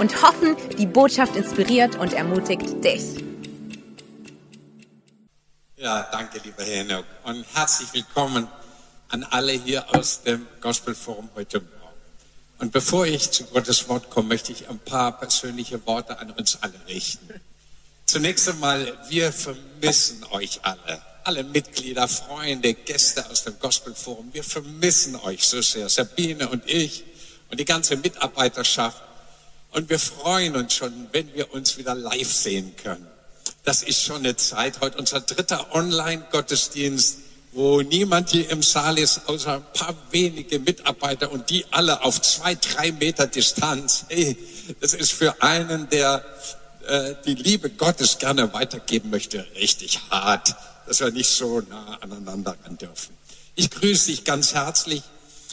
und hoffen, die Botschaft inspiriert und ermutigt dich. Ja, danke, lieber Herr Henok. Und herzlich willkommen an alle hier aus dem Gospelforum heute Morgen. Und bevor ich zu Gottes Wort komme, möchte ich ein paar persönliche Worte an uns alle richten. Zunächst einmal, wir vermissen euch alle. Alle Mitglieder, Freunde, Gäste aus dem Gospelforum. Wir vermissen euch so sehr. Sabine und ich und die ganze Mitarbeiterschaft. Und wir freuen uns schon, wenn wir uns wieder live sehen können. Das ist schon eine Zeit. Heute unser dritter Online-Gottesdienst, wo niemand hier im Saal ist, außer ein paar wenige Mitarbeiter und die alle auf zwei, drei Meter Distanz. Hey, das ist für einen, der äh, die Liebe Gottes gerne weitergeben möchte, richtig hart, dass wir nicht so nah aneinander ran dürfen. Ich grüße dich ganz herzlich.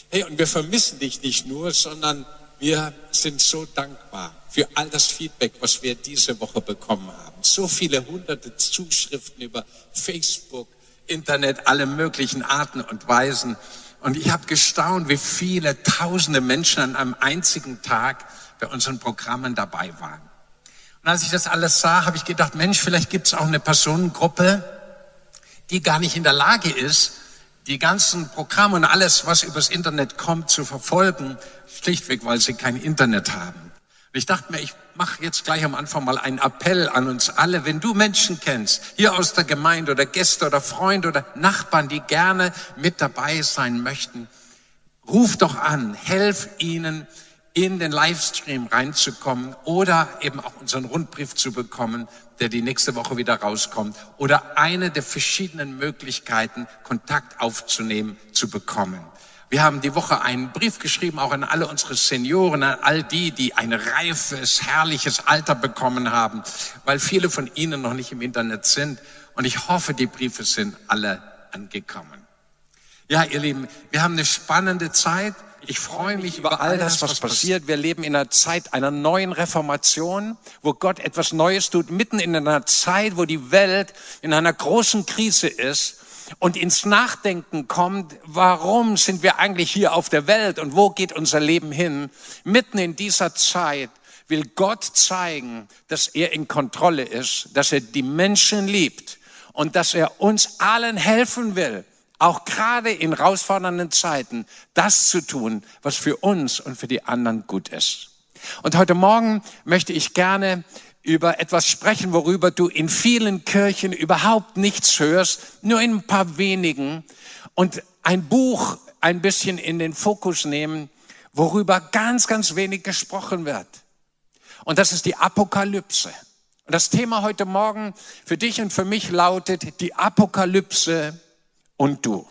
Hey, und wir vermissen dich nicht nur, sondern wir sind so dankbar für all das Feedback, was wir diese Woche bekommen haben. So viele hunderte Zuschriften über Facebook, Internet, alle möglichen Arten und Weisen. Und ich habe gestaunt, wie viele tausende Menschen an einem einzigen Tag bei unseren Programmen dabei waren. Und als ich das alles sah, habe ich gedacht, Mensch, vielleicht gibt es auch eine Personengruppe, die gar nicht in der Lage ist, die ganzen Programme und alles, was übers Internet kommt, zu verfolgen, schlichtweg, weil sie kein Internet haben. Und ich dachte mir, ich mache jetzt gleich am Anfang mal einen Appell an uns alle. Wenn du Menschen kennst, hier aus der Gemeinde oder Gäste oder Freunde oder Nachbarn, die gerne mit dabei sein möchten, ruf doch an, helf ihnen, in den Livestream reinzukommen oder eben auch unseren Rundbrief zu bekommen, der die nächste Woche wieder rauskommt oder eine der verschiedenen Möglichkeiten, Kontakt aufzunehmen, zu bekommen. Wir haben die Woche einen Brief geschrieben, auch an alle unsere Senioren, an all die, die ein reifes, herrliches Alter bekommen haben, weil viele von ihnen noch nicht im Internet sind. Und ich hoffe, die Briefe sind alle angekommen. Ja, ihr Lieben, wir haben eine spannende Zeit. Ich freue mich über all das, was passiert. Wir leben in einer Zeit einer neuen Reformation, wo Gott etwas Neues tut, mitten in einer Zeit, wo die Welt in einer großen Krise ist und ins Nachdenken kommt, warum sind wir eigentlich hier auf der Welt und wo geht unser Leben hin? Mitten in dieser Zeit will Gott zeigen, dass er in Kontrolle ist, dass er die Menschen liebt und dass er uns allen helfen will auch gerade in herausfordernden Zeiten, das zu tun, was für uns und für die anderen gut ist. Und heute Morgen möchte ich gerne über etwas sprechen, worüber du in vielen Kirchen überhaupt nichts hörst, nur in ein paar wenigen, und ein Buch ein bisschen in den Fokus nehmen, worüber ganz, ganz wenig gesprochen wird. Und das ist die Apokalypse. Und das Thema heute Morgen für dich und für mich lautet die Apokalypse und du.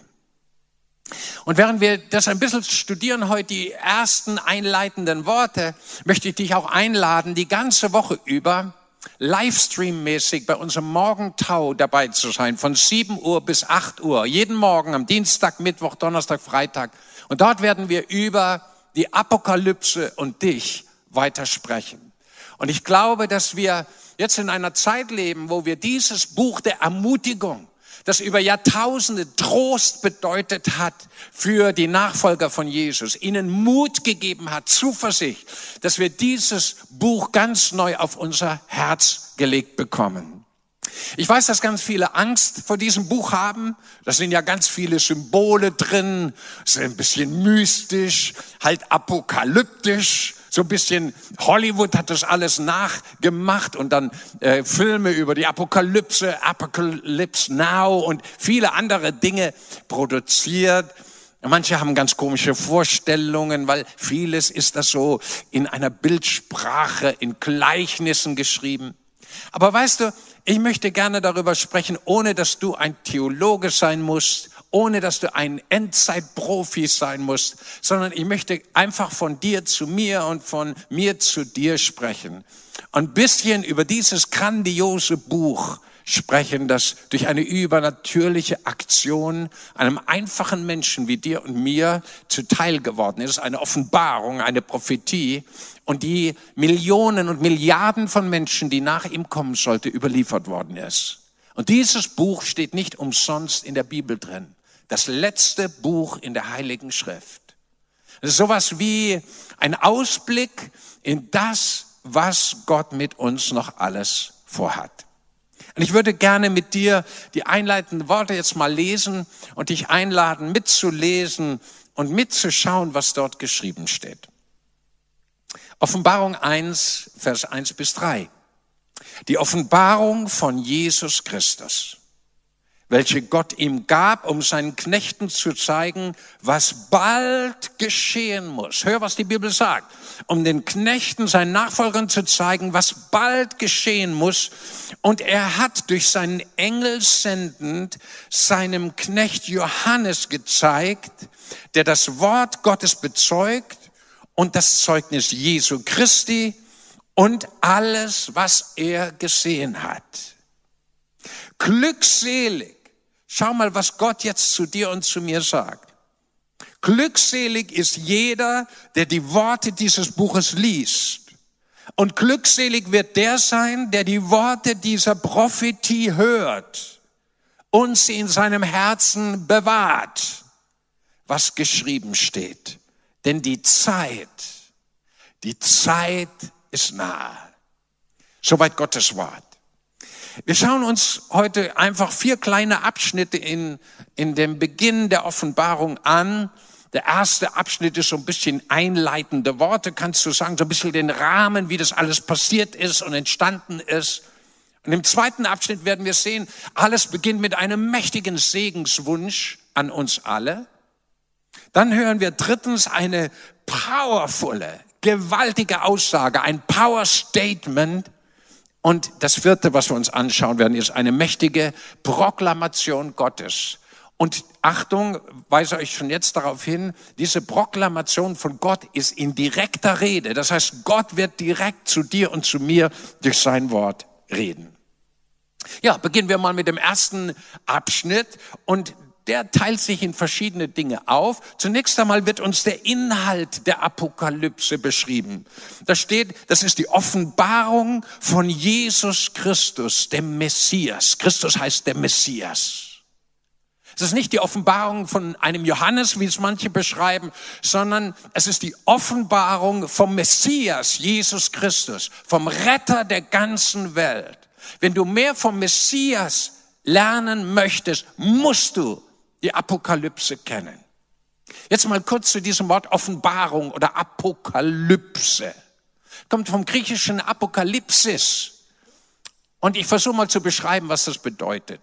Und während wir das ein bisschen studieren heute, die ersten einleitenden Worte, möchte ich dich auch einladen, die ganze Woche über Livestream-mäßig bei unserem Morgentau dabei zu sein, von 7 Uhr bis 8 Uhr, jeden Morgen am Dienstag, Mittwoch, Donnerstag, Freitag. Und dort werden wir über die Apokalypse und dich weitersprechen. Und ich glaube, dass wir jetzt in einer Zeit leben, wo wir dieses Buch der Ermutigung, das über Jahrtausende Trost bedeutet hat für die Nachfolger von Jesus, ihnen Mut gegeben hat, Zuversicht, dass wir dieses Buch ganz neu auf unser Herz gelegt bekommen. Ich weiß, dass ganz viele Angst vor diesem Buch haben. Da sind ja ganz viele Symbole drin, ist ein bisschen mystisch, halt apokalyptisch. So ein bisschen Hollywood hat das alles nachgemacht und dann äh, Filme über die Apokalypse, Apocalypse Now und viele andere Dinge produziert. Manche haben ganz komische Vorstellungen, weil vieles ist das so in einer Bildsprache, in Gleichnissen geschrieben. Aber weißt du, ich möchte gerne darüber sprechen, ohne dass du ein Theologe sein musst, ohne dass du ein Endzeitprofi sein musst, sondern ich möchte einfach von dir zu mir und von mir zu dir sprechen. Ein bisschen über dieses grandiose Buch sprechen, das durch eine übernatürliche Aktion einem einfachen Menschen wie dir und mir zuteil geworden ist, eine Offenbarung, eine Prophetie und die Millionen und Milliarden von Menschen, die nach ihm kommen sollte, überliefert worden ist. Und dieses Buch steht nicht umsonst in der Bibel drin. Das letzte Buch in der Heiligen Schrift. Das ist sowas wie ein Ausblick in das, was Gott mit uns noch alles vorhat. Und ich würde gerne mit dir die einleitenden Worte jetzt mal lesen und dich einladen, mitzulesen und mitzuschauen, was dort geschrieben steht. Offenbarung 1, Vers 1 bis 3. Die Offenbarung von Jesus Christus welche Gott ihm gab, um seinen Knechten zu zeigen, was bald geschehen muss. Hör, was die Bibel sagt. Um den Knechten, seinen Nachfolgern zu zeigen, was bald geschehen muss. Und er hat durch seinen Engel sendend seinem Knecht Johannes gezeigt, der das Wort Gottes bezeugt und das Zeugnis Jesu Christi und alles, was er gesehen hat. Glückselig Schau mal, was Gott jetzt zu dir und zu mir sagt. Glückselig ist jeder, der die Worte dieses Buches liest. Und glückselig wird der sein, der die Worte dieser Prophetie hört und sie in seinem Herzen bewahrt, was geschrieben steht. Denn die Zeit, die Zeit ist nahe. Soweit Gottes Wort. Wir schauen uns heute einfach vier kleine Abschnitte in, in dem Beginn der Offenbarung an. Der erste Abschnitt ist so ein bisschen einleitende Worte, kannst du sagen, so ein bisschen den Rahmen, wie das alles passiert ist und entstanden ist. Und im zweiten Abschnitt werden wir sehen, alles beginnt mit einem mächtigen Segenswunsch an uns alle. Dann hören wir drittens eine powervolle, gewaltige Aussage, ein Power Statement und das vierte, was wir uns anschauen werden, ist eine mächtige Proklamation Gottes. Und Achtung, weise euch schon jetzt darauf hin, diese Proklamation von Gott ist in direkter Rede. Das heißt, Gott wird direkt zu dir und zu mir durch sein Wort reden. Ja, beginnen wir mal mit dem ersten Abschnitt. Und der teilt sich in verschiedene Dinge auf. Zunächst einmal wird uns der Inhalt der Apokalypse beschrieben. Da steht, das ist die Offenbarung von Jesus Christus, dem Messias. Christus heißt der Messias. Es ist nicht die Offenbarung von einem Johannes, wie es manche beschreiben, sondern es ist die Offenbarung vom Messias, Jesus Christus, vom Retter der ganzen Welt. Wenn du mehr vom Messias lernen möchtest, musst du die Apokalypse kennen. Jetzt mal kurz zu diesem Wort Offenbarung oder Apokalypse. Kommt vom griechischen Apokalypsis. Und ich versuche mal zu beschreiben, was das bedeutet.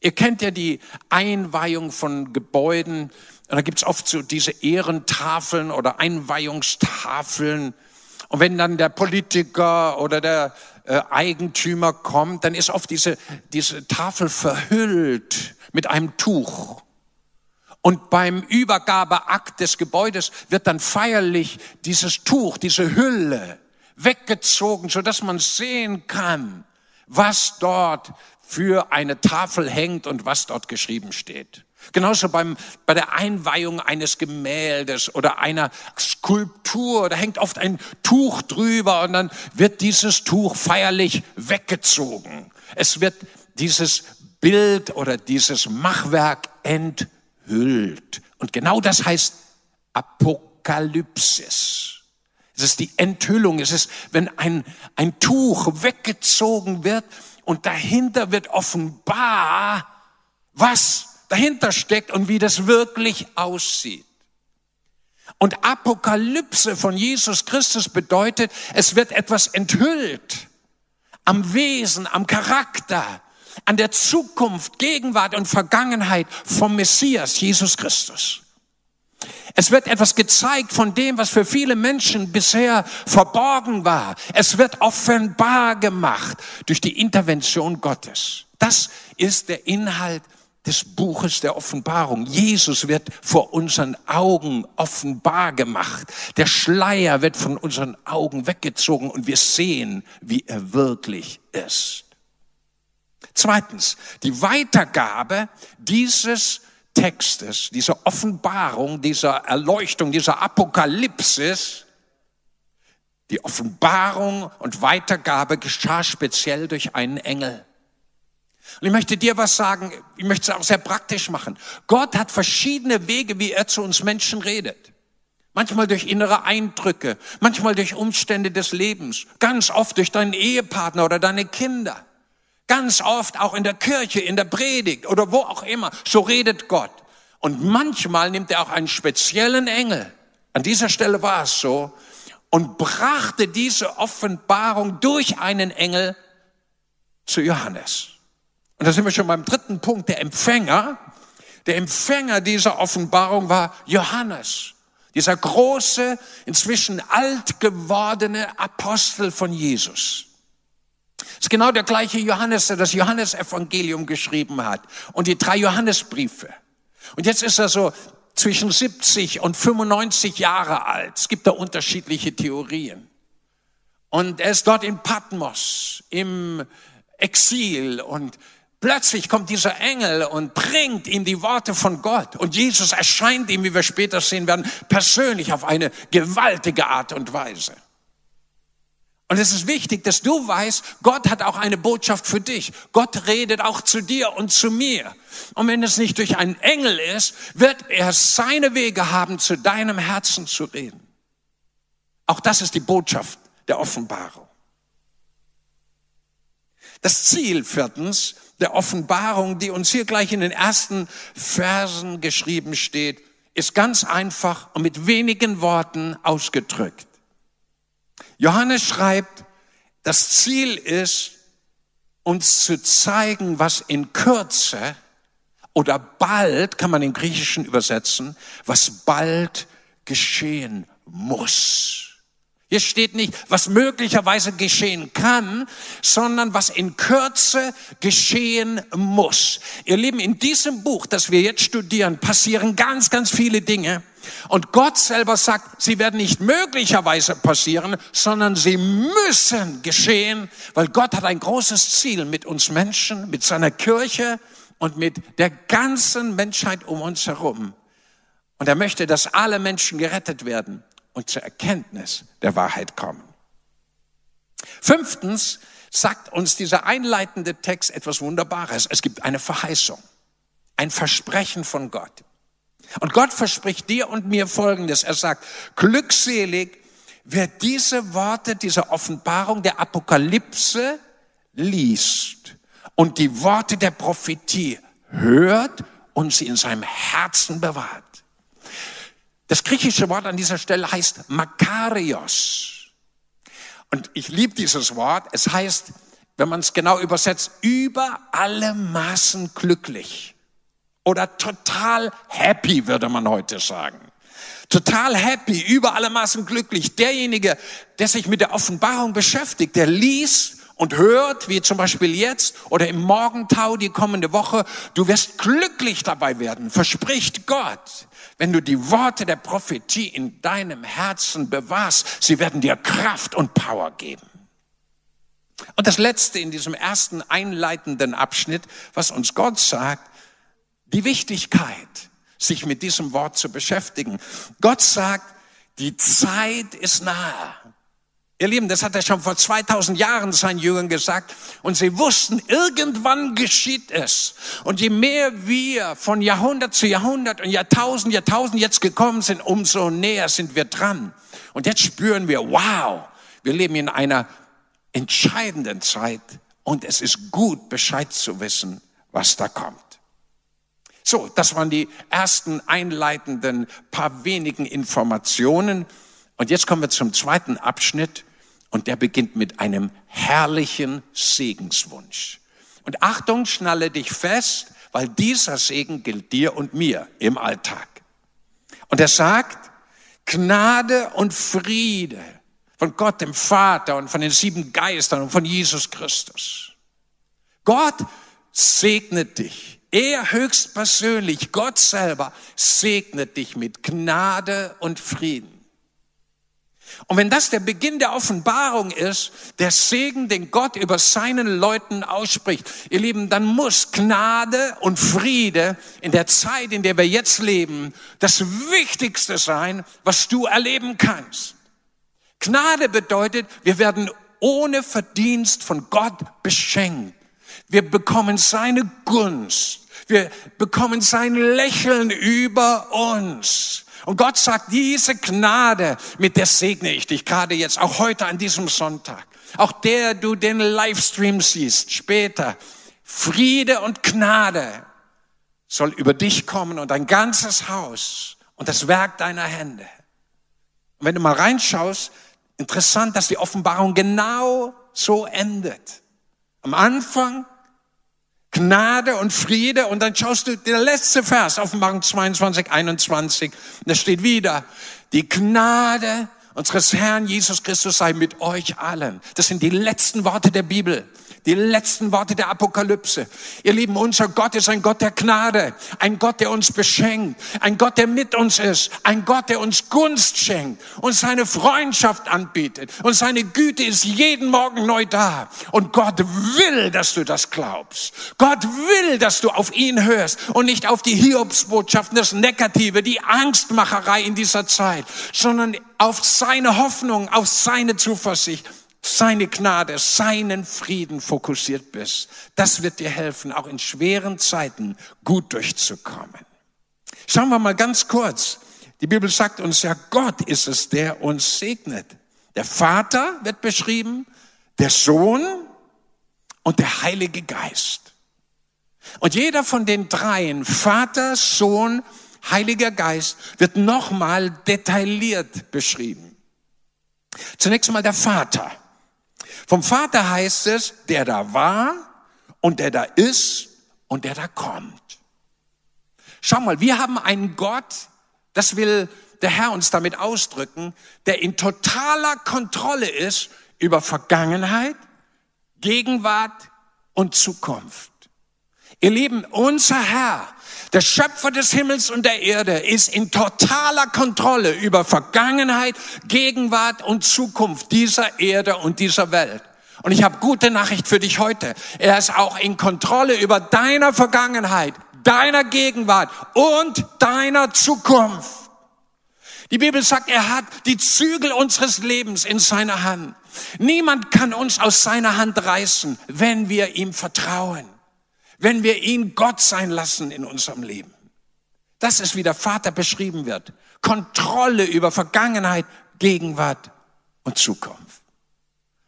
Ihr kennt ja die Einweihung von Gebäuden. Und da gibt's oft so diese Ehrentafeln oder Einweihungstafeln. Und wenn dann der Politiker oder der äh, Eigentümer kommt, dann ist oft diese, diese Tafel verhüllt mit einem Tuch. Und beim Übergabeakt des Gebäudes wird dann feierlich dieses Tuch, diese Hülle weggezogen, so dass man sehen kann, was dort für eine Tafel hängt und was dort geschrieben steht. Genauso beim, bei der Einweihung eines Gemäldes oder einer Skulptur, da hängt oft ein Tuch drüber und dann wird dieses Tuch feierlich weggezogen. Es wird dieses Bild oder dieses Machwerk enthüllt. Und genau das heißt Apokalypsis. Es ist die Enthüllung. Es ist, wenn ein, ein Tuch weggezogen wird und dahinter wird offenbar, was dahinter steckt und wie das wirklich aussieht. Und Apokalypse von Jesus Christus bedeutet, es wird etwas enthüllt am Wesen, am Charakter, an der Zukunft, Gegenwart und Vergangenheit vom Messias, Jesus Christus. Es wird etwas gezeigt von dem, was für viele Menschen bisher verborgen war. Es wird offenbar gemacht durch die Intervention Gottes. Das ist der Inhalt des Buches der Offenbarung. Jesus wird vor unseren Augen offenbar gemacht. Der Schleier wird von unseren Augen weggezogen und wir sehen, wie er wirklich ist. Zweitens, die Weitergabe dieses Textes, dieser Offenbarung, dieser Erleuchtung, dieser Apokalypsis, die Offenbarung und Weitergabe geschah speziell durch einen Engel. Und ich möchte dir was sagen, ich möchte es auch sehr praktisch machen. Gott hat verschiedene Wege, wie er zu uns Menschen redet. Manchmal durch innere Eindrücke, manchmal durch Umstände des Lebens, ganz oft durch deinen Ehepartner oder deine Kinder. Ganz oft auch in der Kirche, in der Predigt oder wo auch immer. So redet Gott. Und manchmal nimmt er auch einen speziellen Engel. An dieser Stelle war es so. Und brachte diese Offenbarung durch einen Engel zu Johannes. Und da sind wir schon beim dritten Punkt, der Empfänger. Der Empfänger dieser Offenbarung war Johannes, dieser große, inzwischen alt gewordene Apostel von Jesus. Das ist genau der gleiche Johannes, der das Johannesevangelium geschrieben hat und die drei Johannesbriefe. Und jetzt ist er so zwischen 70 und 95 Jahre alt. Es gibt da unterschiedliche Theorien. Und er ist dort in Patmos im Exil und Plötzlich kommt dieser Engel und bringt ihm die Worte von Gott. Und Jesus erscheint ihm, wie wir später sehen werden, persönlich auf eine gewaltige Art und Weise. Und es ist wichtig, dass du weißt, Gott hat auch eine Botschaft für dich. Gott redet auch zu dir und zu mir. Und wenn es nicht durch einen Engel ist, wird er seine Wege haben, zu deinem Herzen zu reden. Auch das ist die Botschaft der Offenbarung. Das Ziel viertens der Offenbarung, die uns hier gleich in den ersten Versen geschrieben steht, ist ganz einfach und mit wenigen Worten ausgedrückt. Johannes schreibt, das Ziel ist, uns zu zeigen, was in Kürze oder bald, kann man im Griechischen übersetzen, was bald geschehen muss. Hier steht nicht, was möglicherweise geschehen kann, sondern was in Kürze geschehen muss. Ihr Lieben, in diesem Buch, das wir jetzt studieren, passieren ganz, ganz viele Dinge. Und Gott selber sagt, sie werden nicht möglicherweise passieren, sondern sie müssen geschehen, weil Gott hat ein großes Ziel mit uns Menschen, mit seiner Kirche und mit der ganzen Menschheit um uns herum. Und er möchte, dass alle Menschen gerettet werden und zur Erkenntnis der Wahrheit kommen. Fünftens sagt uns dieser einleitende Text etwas Wunderbares. Es gibt eine Verheißung, ein Versprechen von Gott. Und Gott verspricht dir und mir Folgendes. Er sagt, glückselig, wer diese Worte, diese Offenbarung der Apokalypse liest und die Worte der Prophetie hört und sie in seinem Herzen bewahrt. Das griechische Wort an dieser Stelle heißt Makarios. Und ich liebe dieses Wort. Es heißt, wenn man es genau übersetzt, über alle Maßen glücklich. Oder total happy, würde man heute sagen. Total happy, über alle glücklich. Derjenige, der sich mit der Offenbarung beschäftigt, der liest und hört, wie zum Beispiel jetzt oder im Morgentau die kommende Woche, du wirst glücklich dabei werden, verspricht Gott wenn du die Worte der Prophetie in deinem Herzen bewahrst, sie werden dir Kraft und Power geben. Und das Letzte in diesem ersten einleitenden Abschnitt, was uns Gott sagt, die Wichtigkeit, sich mit diesem Wort zu beschäftigen. Gott sagt, die Zeit ist nahe. Ihr Lieben, das hat er schon vor 2000 Jahren seinen Jüngern gesagt. Und sie wussten, irgendwann geschieht es. Und je mehr wir von Jahrhundert zu Jahrhundert und Jahrtausend, Jahrtausend jetzt gekommen sind, umso näher sind wir dran. Und jetzt spüren wir, wow, wir leben in einer entscheidenden Zeit. Und es ist gut, Bescheid zu wissen, was da kommt. So, das waren die ersten einleitenden paar wenigen Informationen. Und jetzt kommen wir zum zweiten Abschnitt. Und der beginnt mit einem herrlichen Segenswunsch. Und Achtung, schnalle dich fest, weil dieser Segen gilt dir und mir im Alltag. Und er sagt, Gnade und Friede von Gott, dem Vater und von den sieben Geistern und von Jesus Christus. Gott segnet dich Er höchstpersönlich, Gott selber, segnet dich mit Gnade und Frieden. Und wenn das der Beginn der Offenbarung ist, der Segen, den Gott über seinen Leuten ausspricht, ihr Lieben, dann muss Gnade und Friede in der Zeit, in der wir jetzt leben, das Wichtigste sein, was du erleben kannst. Gnade bedeutet, wir werden ohne Verdienst von Gott beschenkt. Wir bekommen seine Gunst. Wir bekommen sein Lächeln über uns. Und Gott sagt, diese Gnade, mit der segne ich dich gerade jetzt, auch heute an diesem Sonntag. Auch der du den Livestream siehst, später. Friede und Gnade soll über dich kommen und dein ganzes Haus und das Werk deiner Hände. Und wenn du mal reinschaust, interessant, dass die Offenbarung genau so endet. Am Anfang Gnade und Friede und dann schaust du der letzte Vers, Offenbarung 22, 21, da steht wieder, die Gnade unseres Herrn Jesus Christus sei mit euch allen. Das sind die letzten Worte der Bibel. Die letzten Worte der Apokalypse. Ihr Lieben, unser Gott ist ein Gott der Gnade, ein Gott, der uns beschenkt, ein Gott, der mit uns ist, ein Gott, der uns Gunst schenkt und seine Freundschaft anbietet und seine Güte ist jeden Morgen neu da. Und Gott will, dass du das glaubst. Gott will, dass du auf ihn hörst und nicht auf die Hiobsbotschaften, das Negative, die Angstmacherei in dieser Zeit, sondern auf seine Hoffnung, auf seine Zuversicht seine Gnade, seinen Frieden fokussiert bist. Das wird dir helfen, auch in schweren Zeiten gut durchzukommen. Schauen wir mal ganz kurz. Die Bibel sagt uns ja, Gott ist es, der uns segnet. Der Vater wird beschrieben, der Sohn und der Heilige Geist. Und jeder von den dreien, Vater, Sohn, Heiliger Geist, wird nochmal detailliert beschrieben. Zunächst einmal der Vater. Vom Vater heißt es, der da war und der da ist und der da kommt. Schau mal, wir haben einen Gott, das will der Herr uns damit ausdrücken, der in totaler Kontrolle ist über Vergangenheit, Gegenwart und Zukunft. Ihr Lieben, unser Herr, der Schöpfer des Himmels und der Erde, ist in totaler Kontrolle über Vergangenheit, Gegenwart und Zukunft dieser Erde und dieser Welt. Und ich habe gute Nachricht für dich heute. Er ist auch in Kontrolle über deiner Vergangenheit, deiner Gegenwart und deiner Zukunft. Die Bibel sagt, er hat die Zügel unseres Lebens in seiner Hand. Niemand kann uns aus seiner Hand reißen, wenn wir ihm vertrauen wenn wir ihn Gott sein lassen in unserem Leben. Das ist, wie der Vater beschrieben wird. Kontrolle über Vergangenheit, Gegenwart und Zukunft.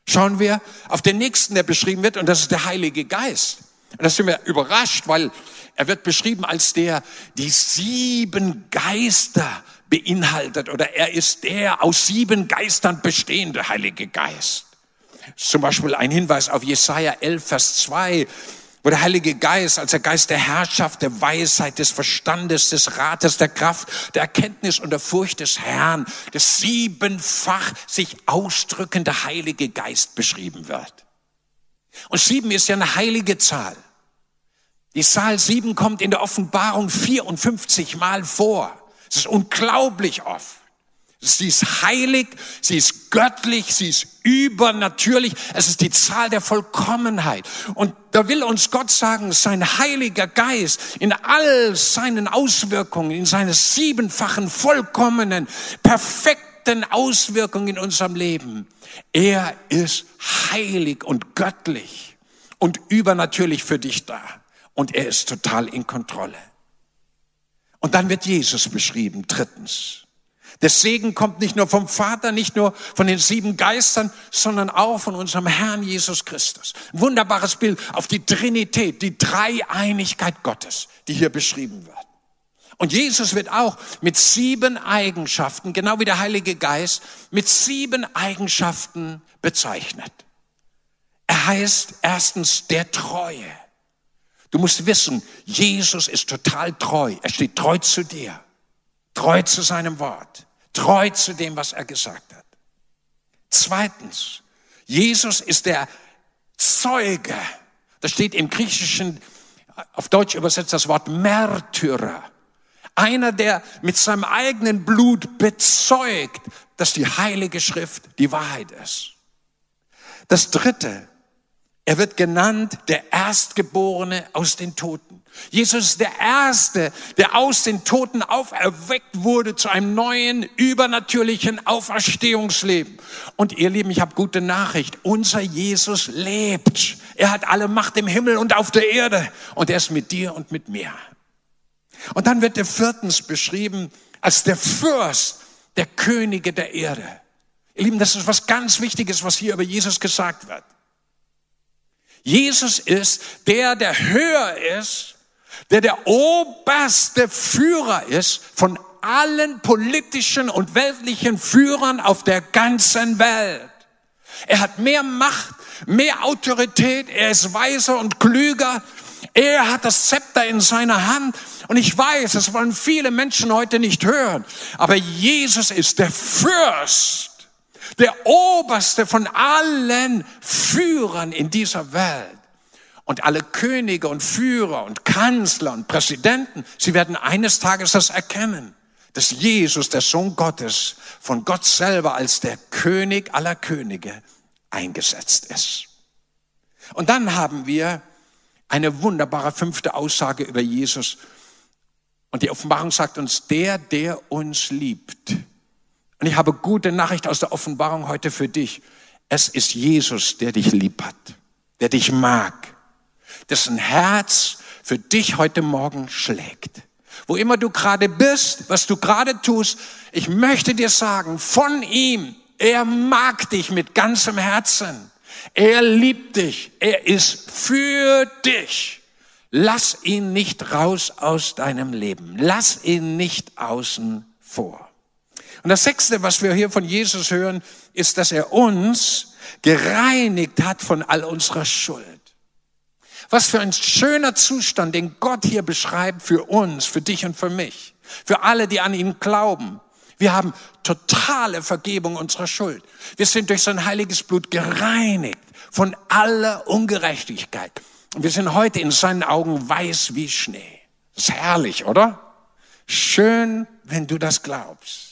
Schauen wir auf den nächsten, der beschrieben wird, und das ist der Heilige Geist. Und da sind wir überrascht, weil er wird beschrieben als der, die sieben Geister beinhaltet, oder er ist der aus sieben Geistern bestehende Heilige Geist. Zum Beispiel ein Hinweis auf Jesaja 11, Vers 2 wo der Heilige Geist als der Geist der Herrschaft, der Weisheit, des Verstandes, des Rates, der Kraft, der Erkenntnis und der Furcht des Herrn, des siebenfach sich ausdrückende Heilige Geist beschrieben wird. Und sieben ist ja eine heilige Zahl. Die Zahl sieben kommt in der Offenbarung 54 Mal vor. Es ist unglaublich oft. Sie ist heilig, sie ist göttlich, sie ist übernatürlich. Es ist die Zahl der Vollkommenheit. Und da will uns Gott sagen, sein heiliger Geist in all seinen Auswirkungen, in seinen siebenfachen vollkommenen, perfekten Auswirkungen in unserem Leben. Er ist heilig und göttlich und übernatürlich für dich da. Und er ist total in Kontrolle. Und dann wird Jesus beschrieben, drittens. Der Segen kommt nicht nur vom Vater, nicht nur von den sieben Geistern, sondern auch von unserem Herrn Jesus Christus. wunderbares Bild auf die Trinität, die Dreieinigkeit Gottes, die hier beschrieben wird. Und Jesus wird auch mit sieben Eigenschaften, genau wie der Heilige Geist, mit sieben Eigenschaften bezeichnet. Er heißt erstens der Treue. Du musst wissen, Jesus ist total treu. Er steht treu zu dir treu zu seinem Wort, treu zu dem, was er gesagt hat. Zweitens, Jesus ist der Zeuge. Das steht im griechischen auf Deutsch übersetzt das Wort Märtyrer. Einer, der mit seinem eigenen Blut bezeugt, dass die Heilige Schrift die Wahrheit ist. Das dritte, er wird genannt der Erstgeborene aus den Toten. Jesus ist der Erste, der aus den Toten auferweckt wurde zu einem neuen, übernatürlichen Auferstehungsleben. Und ihr Lieben, ich habe gute Nachricht. Unser Jesus lebt. Er hat alle Macht im Himmel und auf der Erde. Und er ist mit dir und mit mir. Und dann wird er viertens beschrieben als der Fürst der Könige der Erde. Ihr Lieben, das ist was ganz Wichtiges, was hier über Jesus gesagt wird. Jesus ist der, der höher ist, der der oberste Führer ist von allen politischen und weltlichen Führern auf der ganzen Welt. Er hat mehr Macht, mehr Autorität, er ist weiser und klüger. Er hat das Zepter in seiner Hand. Und ich weiß, das wollen viele Menschen heute nicht hören. Aber Jesus ist der Fürst der oberste von allen Führern in dieser Welt. Und alle Könige und Führer und Kanzler und Präsidenten, sie werden eines Tages das erkennen, dass Jesus, der Sohn Gottes, von Gott selber als der König aller Könige eingesetzt ist. Und dann haben wir eine wunderbare fünfte Aussage über Jesus. Und die Offenbarung sagt uns, der, der uns liebt, und ich habe gute Nachricht aus der Offenbarung heute für dich. Es ist Jesus, der dich lieb hat, der dich mag, dessen Herz für dich heute Morgen schlägt. Wo immer du gerade bist, was du gerade tust, ich möchte dir sagen, von ihm, er mag dich mit ganzem Herzen. Er liebt dich. Er ist für dich. Lass ihn nicht raus aus deinem Leben. Lass ihn nicht außen vor. Und das Sechste, was wir hier von Jesus hören, ist, dass er uns gereinigt hat von all unserer Schuld. Was für ein schöner Zustand, den Gott hier beschreibt für uns, für dich und für mich, für alle, die an ihn glauben. Wir haben totale Vergebung unserer Schuld. Wir sind durch sein heiliges Blut gereinigt von aller Ungerechtigkeit. Und wir sind heute in seinen Augen weiß wie Schnee. Das ist herrlich, oder? Schön, wenn du das glaubst.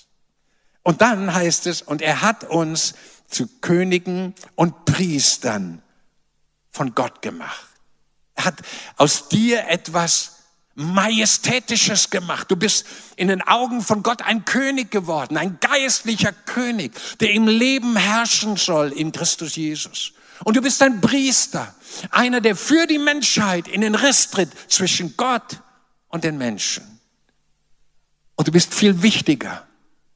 Und dann heißt es, und er hat uns zu Königen und Priestern von Gott gemacht. Er hat aus dir etwas Majestätisches gemacht. Du bist in den Augen von Gott ein König geworden, ein geistlicher König, der im Leben herrschen soll in Christus Jesus. Und du bist ein Priester, einer, der für die Menschheit in den Riss tritt zwischen Gott und den Menschen. Und du bist viel wichtiger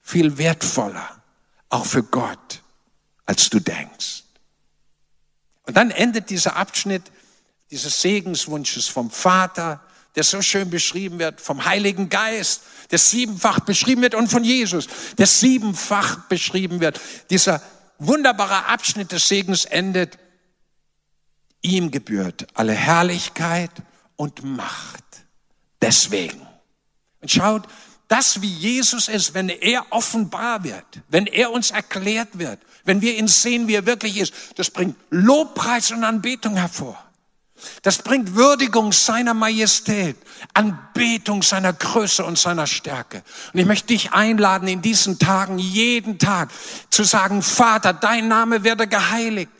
viel wertvoller, auch für Gott, als du denkst. Und dann endet dieser Abschnitt dieses Segenswunsches vom Vater, der so schön beschrieben wird, vom Heiligen Geist, der siebenfach beschrieben wird und von Jesus, der siebenfach beschrieben wird. Dieser wunderbare Abschnitt des Segens endet, ihm gebührt alle Herrlichkeit und Macht. Deswegen. Und schaut, das, wie Jesus ist, wenn er offenbar wird, wenn er uns erklärt wird, wenn wir ihn sehen, wie er wirklich ist, das bringt Lobpreis und Anbetung hervor. Das bringt Würdigung seiner Majestät, Anbetung seiner Größe und seiner Stärke. Und ich möchte dich einladen, in diesen Tagen, jeden Tag, zu sagen, Vater, dein Name werde geheiligt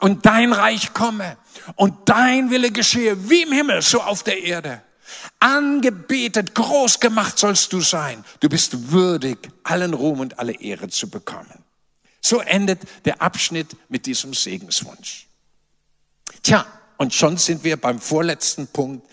und dein Reich komme und dein Wille geschehe, wie im Himmel, so auf der Erde. Angebetet, groß gemacht sollst du sein. Du bist würdig, allen Ruhm und alle Ehre zu bekommen. So endet der Abschnitt mit diesem Segenswunsch. Tja, und schon sind wir beim vorletzten Punkt,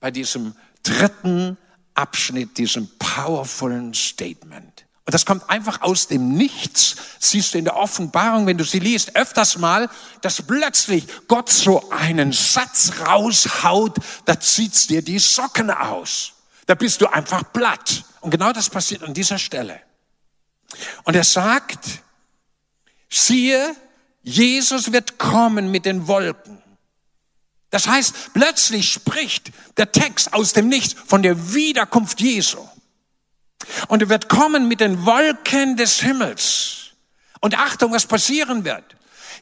bei diesem dritten Abschnitt, diesem powervollen Statement. Und das kommt einfach aus dem Nichts. Siehst du in der Offenbarung, wenn du sie liest, öfters mal, dass plötzlich Gott so einen Satz raushaut, da zieht's dir die Socken aus. Da bist du einfach platt. Und genau das passiert an dieser Stelle. Und er sagt, siehe, Jesus wird kommen mit den Wolken. Das heißt, plötzlich spricht der Text aus dem Nichts von der Wiederkunft Jesu. Und er wird kommen mit den Wolken des Himmels. Und Achtung, was passieren wird.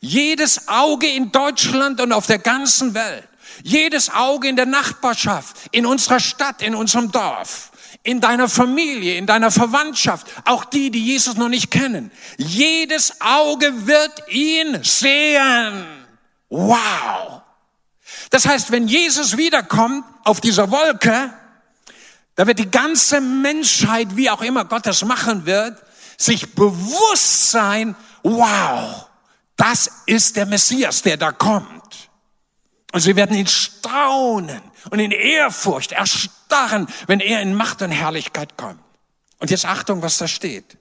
Jedes Auge in Deutschland und auf der ganzen Welt Jedes Auge in der Nachbarschaft, in unserer Stadt, in unserem Dorf, in deiner Familie, in deiner Verwandtschaft, auch die, die Jesus noch nicht kennen. Jedes Auge wird ihn sehen. Wow. Das heißt, wenn Jesus wiederkommt auf dieser Wolke, da wird die ganze Menschheit, wie auch immer Gott das machen wird, sich bewusst sein, wow, das ist der Messias, der da kommt. Und sie werden ihn staunen und in Ehrfurcht erstarren, wenn er in Macht und Herrlichkeit kommt. Und jetzt Achtung, was da steht.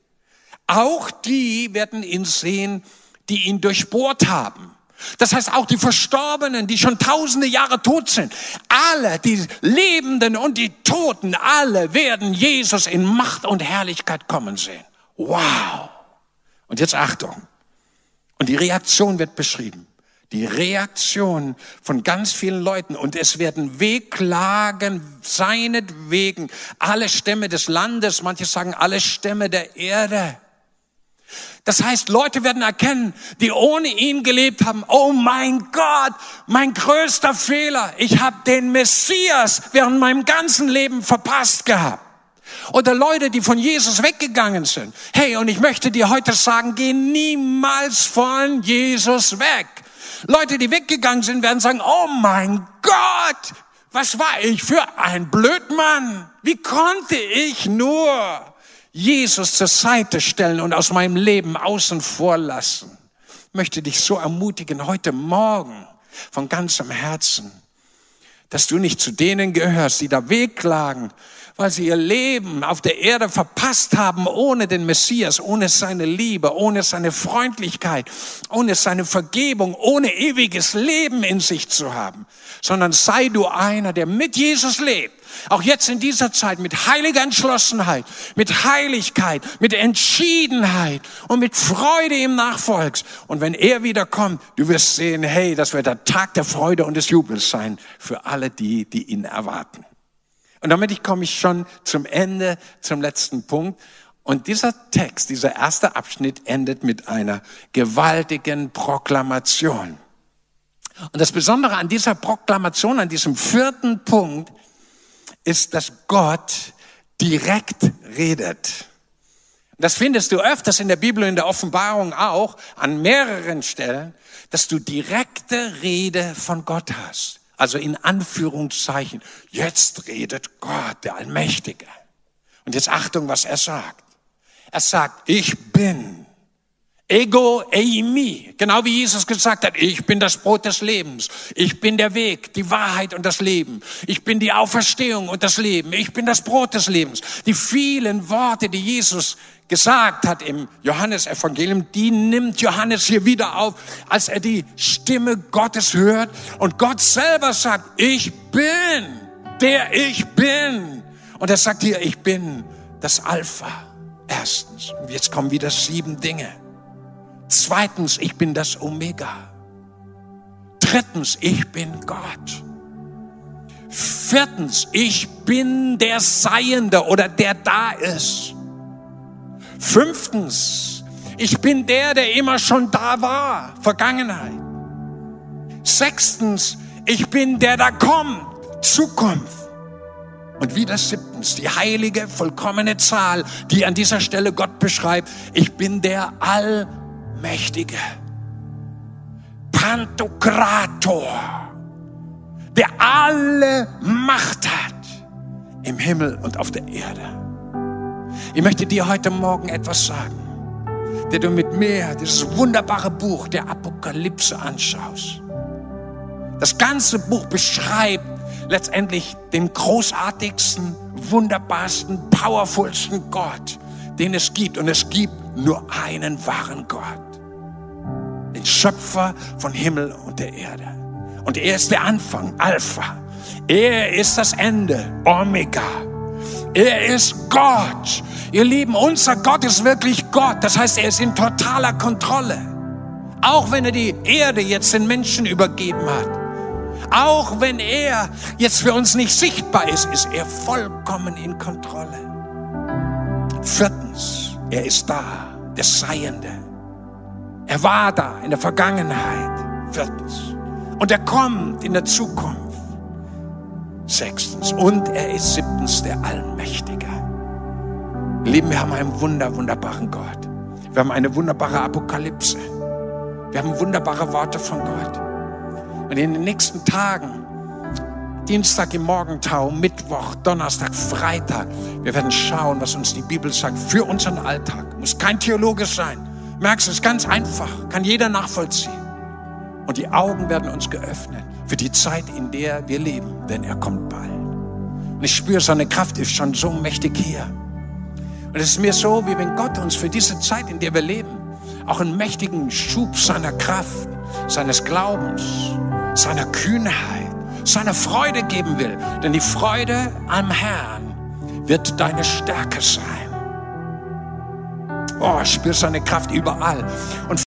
Auch die werden ihn sehen, die ihn durchbohrt haben. Das heißt, auch die Verstorbenen, die schon tausende Jahre tot sind, alle, die Lebenden und die Toten, alle werden Jesus in Macht und Herrlichkeit kommen sehen. Wow. Und jetzt Achtung. Und die Reaktion wird beschrieben. Die Reaktion von ganz vielen Leuten. Und es werden wehklagen seinetwegen alle Stämme des Landes, manche sagen alle Stämme der Erde. Das heißt, Leute werden erkennen, die ohne ihn gelebt haben, oh mein Gott, mein größter Fehler, ich habe den Messias während meinem ganzen Leben verpasst gehabt. Oder Leute, die von Jesus weggegangen sind. Hey, und ich möchte dir heute sagen, geh niemals von Jesus weg. Leute, die weggegangen sind, werden sagen, oh mein Gott, was war ich für ein Blödmann? Wie konnte ich nur? Jesus zur Seite stellen und aus meinem Leben außen vor lassen. Ich möchte dich so ermutigen heute Morgen von ganzem Herzen, dass du nicht zu denen gehörst, die da wehklagen, weil sie ihr Leben auf der Erde verpasst haben, ohne den Messias, ohne seine Liebe, ohne seine Freundlichkeit, ohne seine Vergebung, ohne ewiges Leben in sich zu haben, sondern sei du einer, der mit Jesus lebt auch jetzt in dieser Zeit mit heiliger Entschlossenheit, mit Heiligkeit, mit Entschiedenheit und mit Freude im Nachfolgs. Und wenn er wiederkommt, du wirst sehen, hey, das wird der Tag der Freude und des Jubels sein für alle die, die ihn erwarten. Und damit komme ich schon zum Ende, zum letzten Punkt. Und dieser Text, dieser erste Abschnitt endet mit einer gewaltigen Proklamation. Und das Besondere an dieser Proklamation, an diesem vierten Punkt, ist, dass Gott direkt redet. Das findest du öfters in der Bibel, in der Offenbarung auch, an mehreren Stellen, dass du direkte Rede von Gott hast. Also in Anführungszeichen, jetzt redet Gott, der Allmächtige. Und jetzt Achtung, was er sagt. Er sagt, ich bin Ego eimi. Genau wie Jesus gesagt hat, ich bin das Brot des Lebens. Ich bin der Weg, die Wahrheit und das Leben. Ich bin die Auferstehung und das Leben. Ich bin das Brot des Lebens. Die vielen Worte, die Jesus gesagt hat im Johannesevangelium, die nimmt Johannes hier wieder auf, als er die Stimme Gottes hört und Gott selber sagt, ich bin der ich bin. Und er sagt hier, ich bin das Alpha. Erstens. Und jetzt kommen wieder sieben Dinge. Zweitens, ich bin das Omega. Drittens, ich bin Gott. Viertens, ich bin der Seiende oder der da ist. Fünftens, ich bin der, der immer schon da war, Vergangenheit. Sechstens, ich bin der, da kommt, Zukunft. Und wieder siebtens, die heilige, vollkommene Zahl, die an dieser Stelle Gott beschreibt. Ich bin der All Mächtige. Pantokrator, der alle Macht hat im Himmel und auf der Erde. Ich möchte dir heute Morgen etwas sagen, der du mit mir dieses wunderbare Buch der Apokalypse anschaust. Das ganze Buch beschreibt letztendlich den großartigsten, wunderbarsten, powerfulsten Gott, den es gibt. Und es gibt nur einen wahren Gott den Schöpfer von Himmel und der Erde. Und er ist der Anfang, Alpha. Er ist das Ende, Omega. Er ist Gott. Ihr Lieben, unser Gott ist wirklich Gott. Das heißt, er ist in totaler Kontrolle. Auch wenn er die Erde jetzt den Menschen übergeben hat. Auch wenn er jetzt für uns nicht sichtbar ist, ist er vollkommen in Kontrolle. Viertens, er ist da, der Seiende. Er war da in der Vergangenheit. Viertens. Und er kommt in der Zukunft. Sechstens. Und er ist siebtens der Allmächtige. Lieben, wir haben einen wunder, wunderbaren Gott. Wir haben eine wunderbare Apokalypse. Wir haben wunderbare Worte von Gott. Und in den nächsten Tagen, Dienstag im Morgentau, Mittwoch, Donnerstag, Freitag, wir werden schauen, was uns die Bibel sagt für unseren Alltag. Muss kein theologisch sein. Merkst du, es ist ganz einfach, kann jeder nachvollziehen. Und die Augen werden uns geöffnet für die Zeit, in der wir leben, denn er kommt bald. Und ich spüre, seine Kraft ist schon so mächtig hier. Und es ist mir so, wie wenn Gott uns für diese Zeit, in der wir leben, auch einen mächtigen Schub seiner Kraft, seines Glaubens, seiner Kühnheit, seiner Freude geben will. Denn die Freude am Herrn wird deine Stärke sein. Oh, ich spüre seine Kraft überall. Und